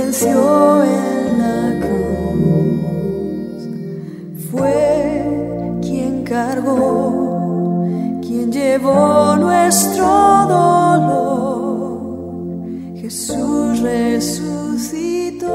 venció en la cruz. Fue quien cargó, quien llevó nuestro dolor. Jesús resucitó.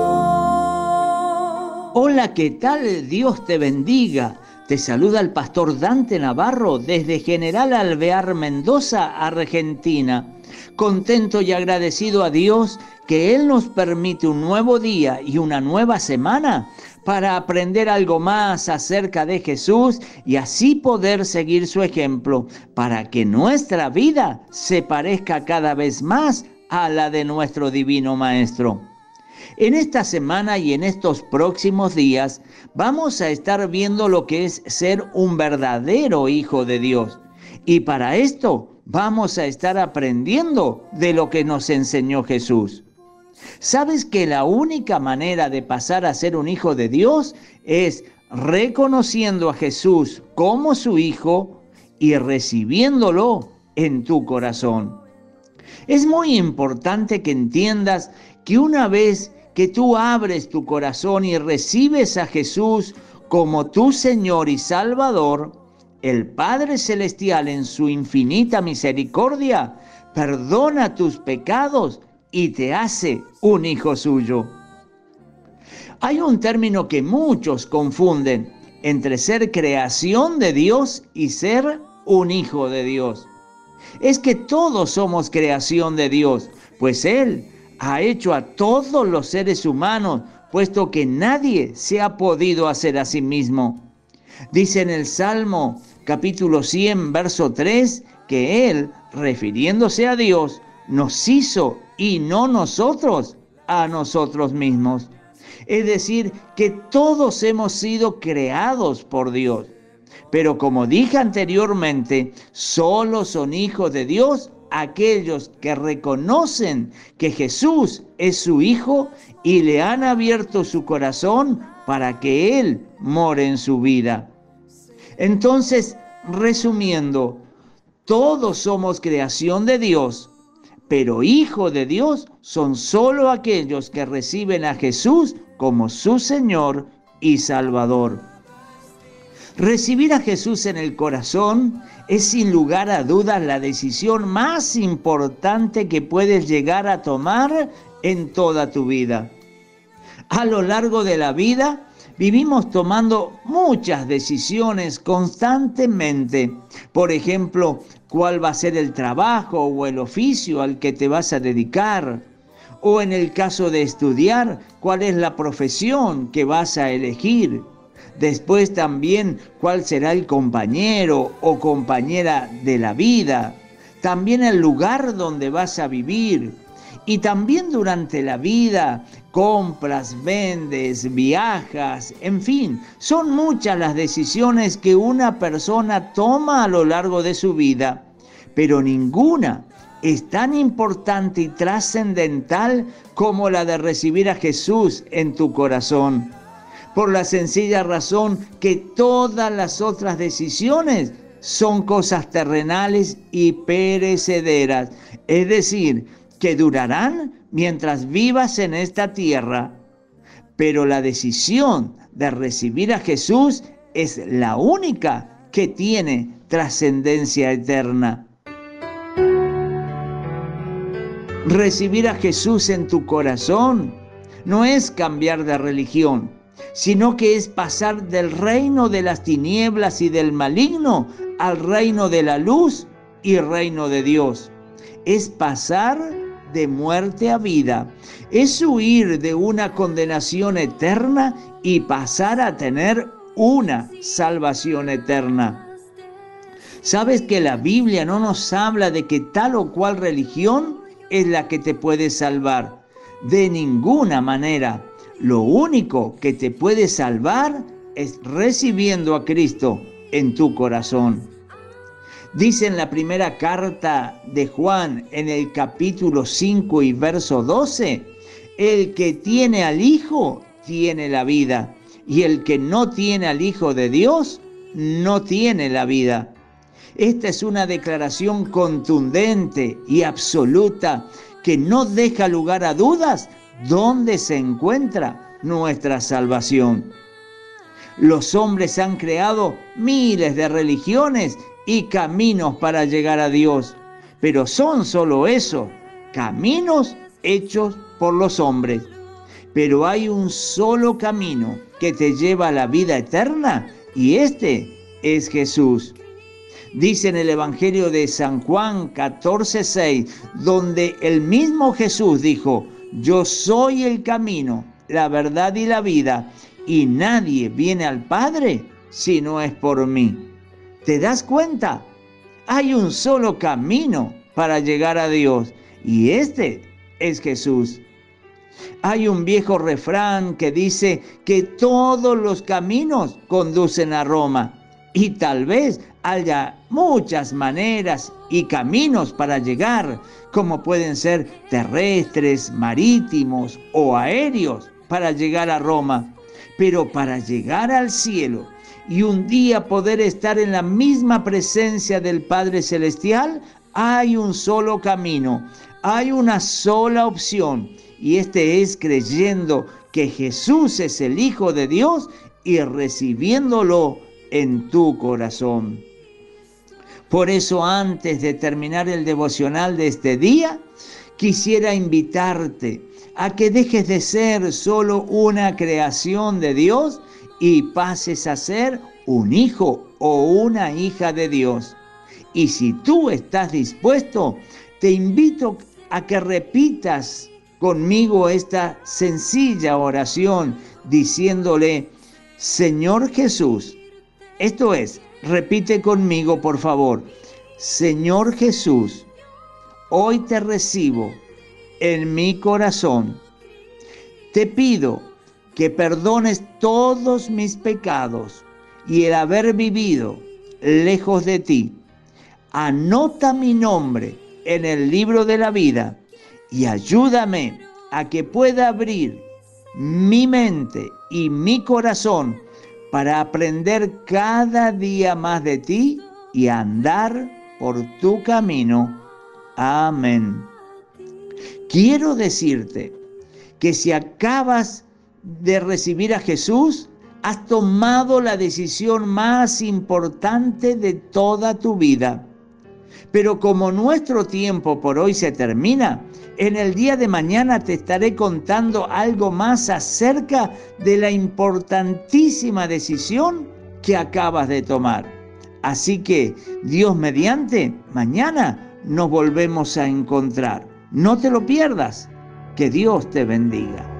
Hola, ¿qué tal? Dios te bendiga. Te saluda el pastor Dante Navarro desde General Alvear, Mendoza, Argentina. Contento y agradecido a Dios que Él nos permite un nuevo día y una nueva semana para aprender algo más acerca de Jesús y así poder seguir su ejemplo para que nuestra vida se parezca cada vez más a la de nuestro divino Maestro. En esta semana y en estos próximos días vamos a estar viendo lo que es ser un verdadero hijo de Dios. Y para esto vamos a estar aprendiendo de lo que nos enseñó Jesús. ¿Sabes que la única manera de pasar a ser un hijo de Dios es reconociendo a Jesús como su hijo y recibiéndolo en tu corazón? Es muy importante que entiendas que una vez que tú abres tu corazón y recibes a Jesús como tu Señor y Salvador, el Padre Celestial en su infinita misericordia perdona tus pecados y te hace un hijo suyo. Hay un término que muchos confunden entre ser creación de Dios y ser un hijo de Dios. Es que todos somos creación de Dios, pues Él ha hecho a todos los seres humanos, puesto que nadie se ha podido hacer a sí mismo. Dice en el Salmo capítulo 100, verso 3, que Él, refiriéndose a Dios, nos hizo y no nosotros a nosotros mismos. Es decir, que todos hemos sido creados por Dios. Pero como dije anteriormente, solo son hijos de Dios aquellos que reconocen que Jesús es su Hijo y le han abierto su corazón para que Él more en su vida. Entonces, resumiendo, todos somos creación de Dios, pero hijo de Dios son solo aquellos que reciben a Jesús como su Señor y Salvador. Recibir a Jesús en el corazón es sin lugar a dudas la decisión más importante que puedes llegar a tomar en toda tu vida. A lo largo de la vida vivimos tomando muchas decisiones constantemente. Por ejemplo, cuál va a ser el trabajo o el oficio al que te vas a dedicar. O en el caso de estudiar, cuál es la profesión que vas a elegir Después también cuál será el compañero o compañera de la vida. También el lugar donde vas a vivir. Y también durante la vida compras, vendes, viajas, en fin, son muchas las decisiones que una persona toma a lo largo de su vida, pero ninguna es tan importante y trascendental como la de recibir a Jesús en tu corazón por la sencilla razón que todas las otras decisiones son cosas terrenales y perecederas, es decir, que durarán mientras vivas en esta tierra. Pero la decisión de recibir a Jesús es la única que tiene trascendencia eterna. Recibir a Jesús en tu corazón no es cambiar de religión, sino que es pasar del reino de las tinieblas y del maligno al reino de la luz y reino de Dios. Es pasar de muerte a vida. Es huir de una condenación eterna y pasar a tener una salvación eterna. ¿Sabes que la Biblia no nos habla de que tal o cual religión es la que te puede salvar? De ninguna manera. Lo único que te puede salvar es recibiendo a Cristo en tu corazón. Dice en la primera carta de Juan en el capítulo 5 y verso 12, el que tiene al Hijo tiene la vida y el que no tiene al Hijo de Dios no tiene la vida. Esta es una declaración contundente y absoluta que no deja lugar a dudas ¿dónde se encuentra nuestra salvación? Los hombres han creado miles de religiones y caminos para llegar a Dios, pero son solo eso, caminos hechos por los hombres. Pero hay un solo camino que te lleva a la vida eterna y este es Jesús. Dice en el Evangelio de San Juan 14:6, donde el mismo Jesús dijo, yo soy el camino, la verdad y la vida, y nadie viene al Padre si no es por mí. ¿Te das cuenta? Hay un solo camino para llegar a Dios y este es Jesús. Hay un viejo refrán que dice que todos los caminos conducen a Roma y tal vez haya muchas maneras y caminos para llegar, como pueden ser terrestres, marítimos o aéreos para llegar a Roma. Pero para llegar al cielo y un día poder estar en la misma presencia del Padre Celestial, hay un solo camino, hay una sola opción y este es creyendo que Jesús es el Hijo de Dios y recibiéndolo en tu corazón. Por eso antes de terminar el devocional de este día, quisiera invitarte a que dejes de ser solo una creación de Dios y pases a ser un hijo o una hija de Dios. Y si tú estás dispuesto, te invito a que repitas conmigo esta sencilla oración diciéndole, Señor Jesús, esto es, repite conmigo por favor, Señor Jesús, hoy te recibo en mi corazón. Te pido que perdones todos mis pecados y el haber vivido lejos de ti. Anota mi nombre en el libro de la vida y ayúdame a que pueda abrir mi mente y mi corazón para aprender cada día más de ti y andar por tu camino. Amén. Quiero decirte que si acabas de recibir a Jesús, has tomado la decisión más importante de toda tu vida. Pero como nuestro tiempo por hoy se termina, en el día de mañana te estaré contando algo más acerca de la importantísima decisión que acabas de tomar. Así que, Dios mediante, mañana nos volvemos a encontrar. No te lo pierdas. Que Dios te bendiga.